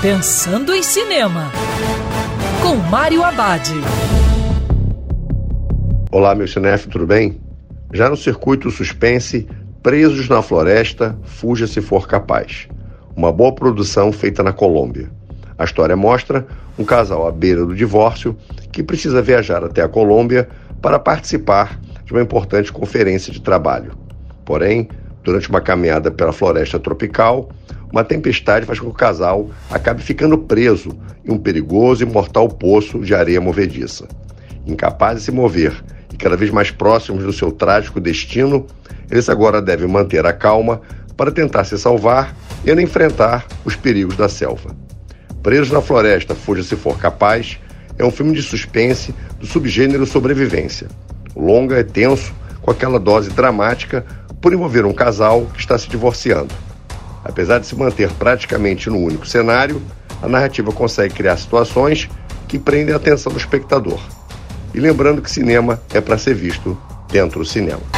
Pensando em Cinema, com Mário Abad. Olá, meu cinef, tudo bem? Já no circuito suspense, Presos na Floresta, Fuja se for capaz. Uma boa produção feita na Colômbia. A história mostra um casal à beira do divórcio que precisa viajar até a Colômbia para participar de uma importante conferência de trabalho. Porém, durante uma caminhada pela floresta tropical, uma tempestade faz com que o casal acabe ficando preso em um perigoso e mortal poço de areia movediça. Incapazes de se mover e cada vez mais próximos do seu trágico destino, eles agora devem manter a calma para tentar se salvar e enfrentar os perigos da selva. Presos na Floresta, Fuja se for capaz, é um filme de suspense do subgênero sobrevivência. O longa é tenso, com aquela dose dramática por envolver um casal que está se divorciando. Apesar de se manter praticamente no único cenário, a narrativa consegue criar situações que prendem a atenção do espectador. E lembrando que cinema é para ser visto dentro do cinema.